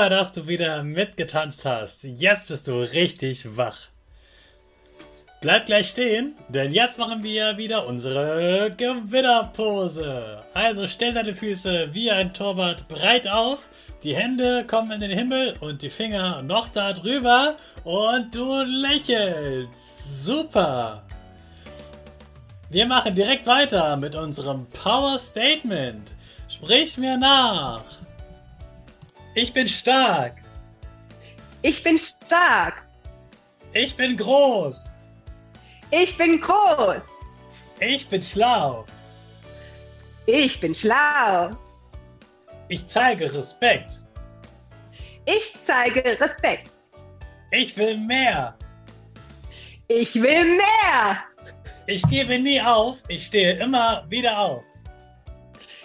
Super, dass du wieder mitgetanzt hast. Jetzt bist du richtig wach. Bleib gleich stehen, denn jetzt machen wir wieder unsere Gewinnerpose. Also stell deine Füße wie ein Torwart breit auf, die Hände kommen in den Himmel und die Finger noch da drüber und du lächelst. Super. Wir machen direkt weiter mit unserem Power Statement. Sprich mir nach. Ich bin stark. Ich bin stark. Ich bin groß. Ich bin groß. Ich bin schlau. Ich bin schlau. Ich zeige Respekt. Ich zeige Respekt. Ich will mehr. Ich will mehr. Ich gebe nie auf. Ich stehe immer wieder auf.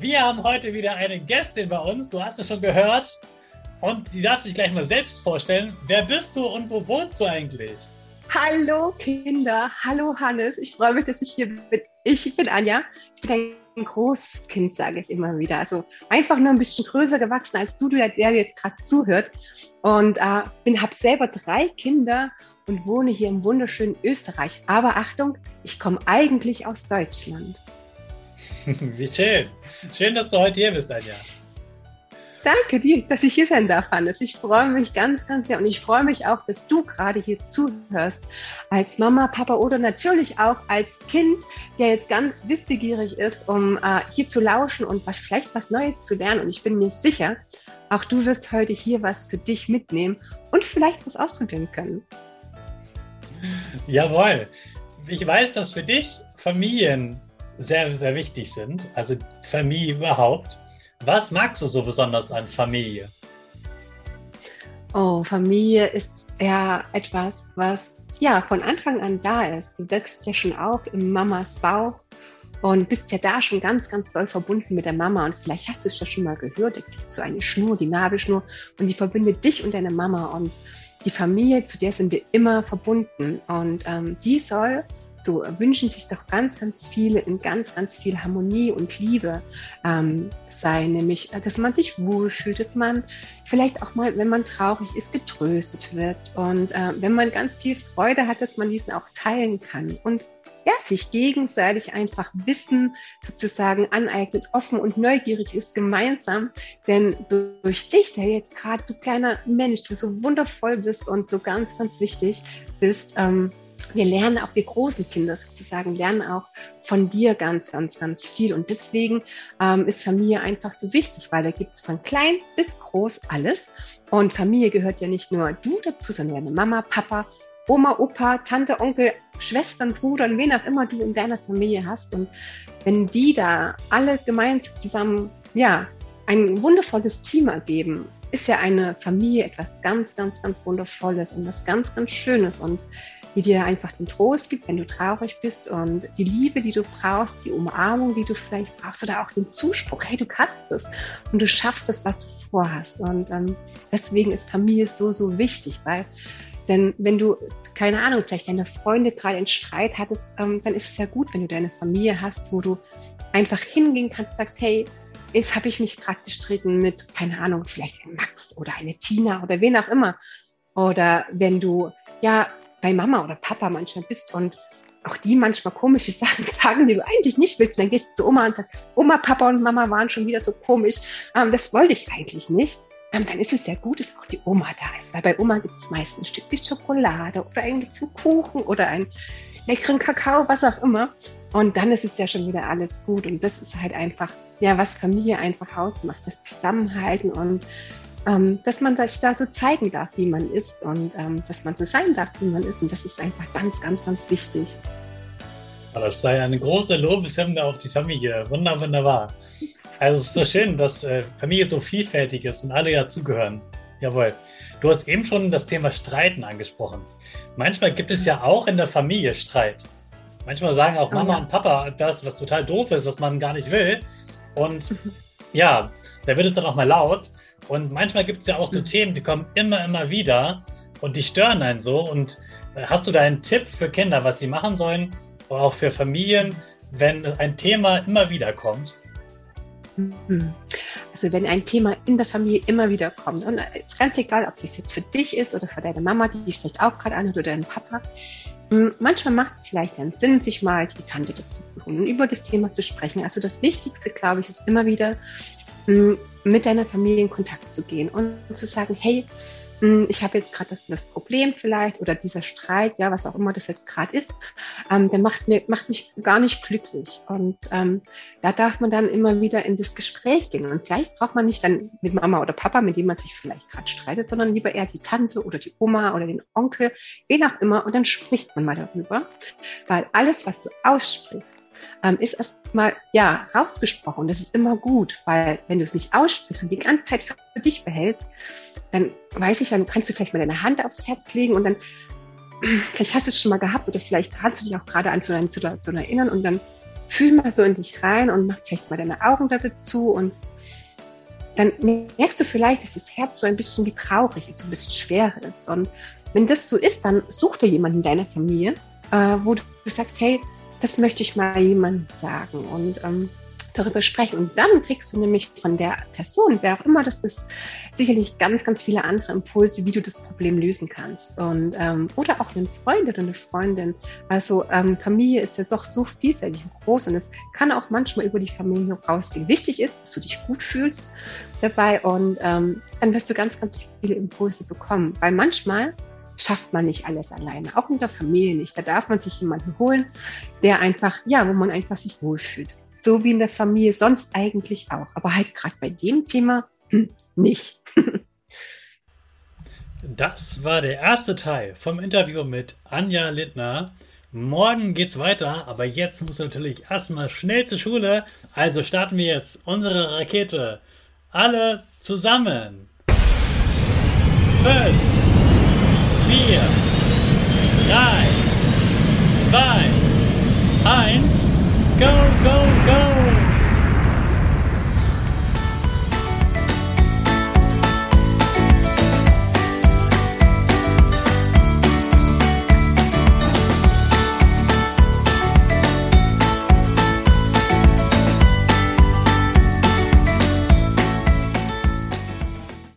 Wir haben heute wieder eine Gästin bei uns. Du hast es schon gehört. Und die darf sich gleich mal selbst vorstellen. Wer bist du und wo wohnst du eigentlich? Hallo Kinder, hallo Hannes. Ich freue mich, dass ich hier bin. Ich bin Anja. Ich bin ein großes Kind, sage ich immer wieder. Also einfach nur ein bisschen größer gewachsen als du, der jetzt gerade zuhört. Und äh, habe selber drei Kinder und wohne hier im wunderschönen Österreich. Aber Achtung, ich komme eigentlich aus Deutschland. Wie schön. Schön, dass du heute hier bist, Anja. Danke dir, dass ich hier sein darf, Hannes. Ich freue mich ganz, ganz sehr. Und ich freue mich auch, dass du gerade hier zuhörst. Als Mama, Papa oder natürlich auch als Kind, der jetzt ganz wissbegierig ist, um äh, hier zu lauschen und was vielleicht was Neues zu lernen. Und ich bin mir sicher, auch du wirst heute hier was für dich mitnehmen und vielleicht was ausprobieren können. Jawohl. Ich weiß, dass für dich Familien sehr, sehr wichtig sind, also Familie überhaupt. Was magst du so besonders an Familie? Oh, Familie ist ja etwas, was ja von Anfang an da ist. Du wächst ja schon auf im Mamas Bauch und bist ja da schon ganz, ganz doll verbunden mit der Mama. Und vielleicht hast du es ja schon mal gehört, da gibt so eine Schnur, die Nabelschnur, und die verbindet dich und deine Mama. Und die Familie, zu der sind wir immer verbunden. Und ähm, die soll so wünschen sich doch ganz, ganz viele in ganz, ganz viel Harmonie und Liebe ähm, sein, nämlich, dass man sich wohlfühlt, dass man vielleicht auch mal, wenn man traurig ist, getröstet wird und äh, wenn man ganz viel Freude hat, dass man diesen auch teilen kann und ja, sich gegenseitig einfach Wissen sozusagen aneignet, offen und neugierig ist gemeinsam. Denn durch dich, der jetzt gerade so kleiner Mensch, du so wundervoll bist und so ganz, ganz wichtig bist, ähm, wir lernen auch, wir großen Kinder sozusagen, lernen auch von dir ganz, ganz, ganz viel. Und deswegen ähm, ist Familie einfach so wichtig, weil da gibt es von klein bis groß alles. Und Familie gehört ja nicht nur du dazu, sondern deine Mama, Papa, Oma, Opa, Tante, Onkel, Schwestern, Bruder und wen auch immer du in deiner Familie hast. Und wenn die da alle gemeinsam zusammen, ja, ein wundervolles Team ergeben ist ja eine Familie etwas ganz, ganz, ganz Wundervolles und was ganz, ganz Schönes und die dir einfach den Trost gibt, wenn du traurig bist und die Liebe, die du brauchst, die Umarmung, die du vielleicht brauchst oder auch den Zuspruch, hey, du kannst es und du schaffst es, was du vorhast. Und ähm, deswegen ist Familie so, so wichtig, weil denn wenn du, keine Ahnung, vielleicht deine Freunde gerade einen Streit hattest, ähm, dann ist es ja gut, wenn du deine Familie hast, wo du einfach hingehen kannst und sagst, hey, jetzt habe ich mich gerade gestritten mit, keine Ahnung, vielleicht ein Max oder eine Tina oder wen auch immer. Oder wenn du ja bei Mama oder Papa manchmal bist und auch die manchmal komische Sachen sagen, die du eigentlich nicht willst. dann gehst du zu Oma und sagst, Oma, Papa und Mama waren schon wieder so komisch. Ähm, das wollte ich eigentlich nicht. Ähm, dann ist es ja gut, dass auch die Oma da ist. Weil bei Oma gibt es meist ein Stückchen Schokolade oder einen Kuchen oder einen leckeren Kakao, was auch immer. Und dann ist es ja schon wieder alles gut. Und das ist halt einfach, ja, was Familie einfach ausmacht. Das Zusammenhalten und ähm, dass man sich da so zeigen darf, wie man ist und ähm, dass man so sein darf, wie man ist. Und das ist einfach ganz, ganz, ganz wichtig. Das sei eine große Lobeshymne auf die Familie. Wunder, wunderbar. Also es ist so schön, dass äh, Familie so vielfältig ist und alle ja zugehören. Jawohl. Du hast eben schon das Thema Streiten angesprochen. Manchmal gibt es ja auch in der Familie Streit. Manchmal sagen auch Mama oh, ja. und Papa das, was total doof ist, was man gar nicht will. Und ja, da wird es dann auch mal laut. Und manchmal gibt es ja auch so mhm. Themen, die kommen immer, immer wieder und die stören einen so. Und äh, hast du da einen Tipp für Kinder, was sie machen sollen, oder auch für Familien, wenn ein Thema immer wieder kommt? Also wenn ein Thema in der Familie immer wieder kommt, und es ist ganz egal, ob das jetzt für dich ist oder für deine Mama, die dich vielleicht auch gerade anhört, oder deinen Papa, hm, manchmal macht es vielleicht einen Sinn, sich mal die Tante dazu zu holen und über das Thema zu sprechen. Also das Wichtigste, glaube ich, ist immer wieder hm, mit deiner Familie in Kontakt zu gehen und zu sagen, hey, ich habe jetzt gerade das, das Problem vielleicht oder dieser Streit, ja, was auch immer das jetzt gerade ist, ähm, der macht, mir, macht mich gar nicht glücklich. Und ähm, da darf man dann immer wieder in das Gespräch gehen. Und vielleicht braucht man nicht dann mit Mama oder Papa, mit dem man sich vielleicht gerade streitet, sondern lieber eher die Tante oder die Oma oder den Onkel, wen auch immer. Und dann spricht man mal darüber. Weil alles, was du aussprichst, ähm, ist erstmal ja rausgesprochen. Das ist immer gut, weil wenn du es nicht aussprichst und die ganze Zeit für dich behältst, dann weiß ich, dann kannst du vielleicht mal deine Hand aufs Herz legen und dann, vielleicht hast du es schon mal gehabt oder vielleicht kannst du dich auch gerade an so eine Situation erinnern und dann fühl mal so in dich rein und mach vielleicht mal deine Augen damit zu und dann merkst du vielleicht, dass das Herz so ein bisschen wie traurig ist, so ein bisschen schwer ist. Und wenn das so ist, dann such dir jemanden in deiner Familie, äh, wo du sagst, hey, das möchte ich mal jemandem sagen. Und ähm, darüber sprechen. Und dann kriegst du nämlich von der Person, wer auch immer das ist, sicherlich ganz, ganz viele andere Impulse, wie du das Problem lösen kannst. Und, ähm, oder auch einen Freund oder eine Freundin. Also ähm, Familie ist ja doch so vielseitig und groß und es kann auch manchmal über die Familie rausgehen. Wichtig ist, dass du dich gut fühlst dabei und ähm, dann wirst du ganz, ganz viele Impulse bekommen. Weil manchmal schafft man nicht alles alleine, auch in der Familie nicht. Da darf man sich jemanden holen, der einfach, ja, wo man einfach sich wohlfühlt so wie in der Familie sonst eigentlich auch. Aber halt gerade bei dem Thema nicht. das war der erste Teil vom Interview mit Anja Lindner. Morgen geht's weiter, aber jetzt muss natürlich erstmal schnell zur Schule. Also starten wir jetzt unsere Rakete. Alle zusammen. 5, 4, 3, 2, 1. Go, go, go!